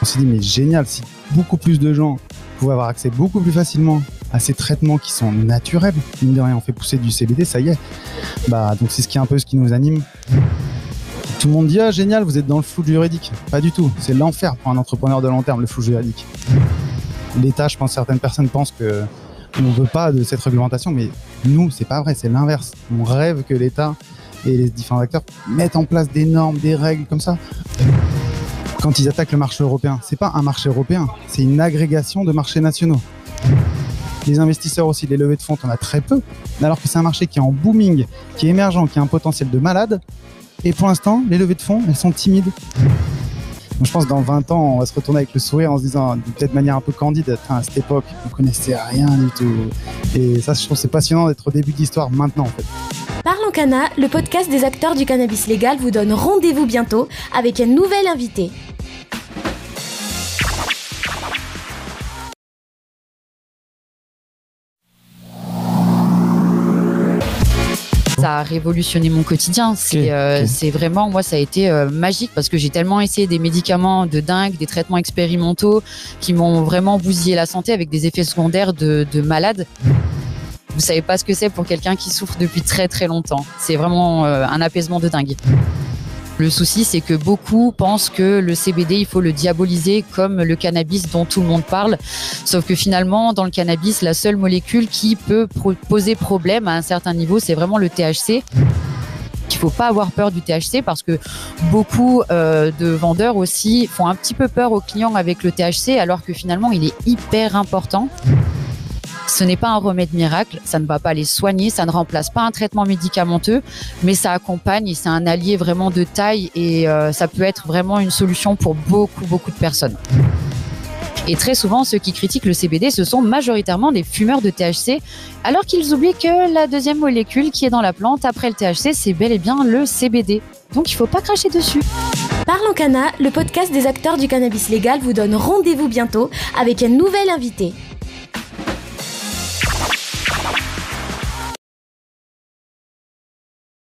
On s'est dit, mais génial, si beaucoup plus de gens pouvaient avoir accès beaucoup plus facilement à ces traitements qui sont naturels, mine de rien, on fait pousser du CBD, ça y est. Bah, donc c'est ce qui est un peu ce qui nous anime. Tout le monde dit, ah génial, vous êtes dans le flou juridique. Pas du tout, c'est l'enfer pour un entrepreneur de long terme, le flou juridique. L'État, je pense, certaines personnes pensent que on veut pas de cette réglementation, mais nous, c'est pas vrai, c'est l'inverse. On rêve que l'État et les différents acteurs mettent en place des normes, des règles comme ça. Quand ils attaquent le marché européen, c'est pas un marché européen, c'est une agrégation de marchés nationaux. Les investisseurs aussi, les levées de fonds, on a très peu, alors que c'est un marché qui est en booming, qui est émergent, qui a un potentiel de malade. Et pour l'instant, les levées de fonds, elles sont timides. je pense que dans 20 ans, on va se retourner avec le sourire en se disant, de peut-être manière un peu candide, à cette époque, on connaissait rien du tout. Et ça, je trouve c'est passionnant d'être au début de l'histoire maintenant, en fait. Parlons Cana, le podcast des acteurs du cannabis légal vous donne rendez-vous bientôt avec un nouvel invité. Ça a révolutionné mon quotidien. C'est euh, vraiment, moi, ça a été euh, magique parce que j'ai tellement essayé des médicaments de dingue, des traitements expérimentaux qui m'ont vraiment bousillé la santé avec des effets secondaires de, de malade. Vous savez pas ce que c'est pour quelqu'un qui souffre depuis très très longtemps. C'est vraiment euh, un apaisement de dingue. Le souci, c'est que beaucoup pensent que le CBD, il faut le diaboliser comme le cannabis dont tout le monde parle. Sauf que finalement, dans le cannabis, la seule molécule qui peut poser problème à un certain niveau, c'est vraiment le THC. Il faut pas avoir peur du THC parce que beaucoup euh, de vendeurs aussi font un petit peu peur aux clients avec le THC alors que finalement il est hyper important. Ce n'est pas un remède miracle, ça ne va pas les soigner, ça ne remplace pas un traitement médicamenteux, mais ça accompagne et c'est un allié vraiment de taille et euh, ça peut être vraiment une solution pour beaucoup, beaucoup de personnes. Et très souvent, ceux qui critiquent le CBD, ce sont majoritairement des fumeurs de THC, alors qu'ils oublient que la deuxième molécule qui est dans la plante après le THC, c'est bel et bien le CBD. Donc il faut pas cracher dessus. Parlons Cana, le podcast des acteurs du cannabis légal vous donne rendez-vous bientôt avec un nouvel invité.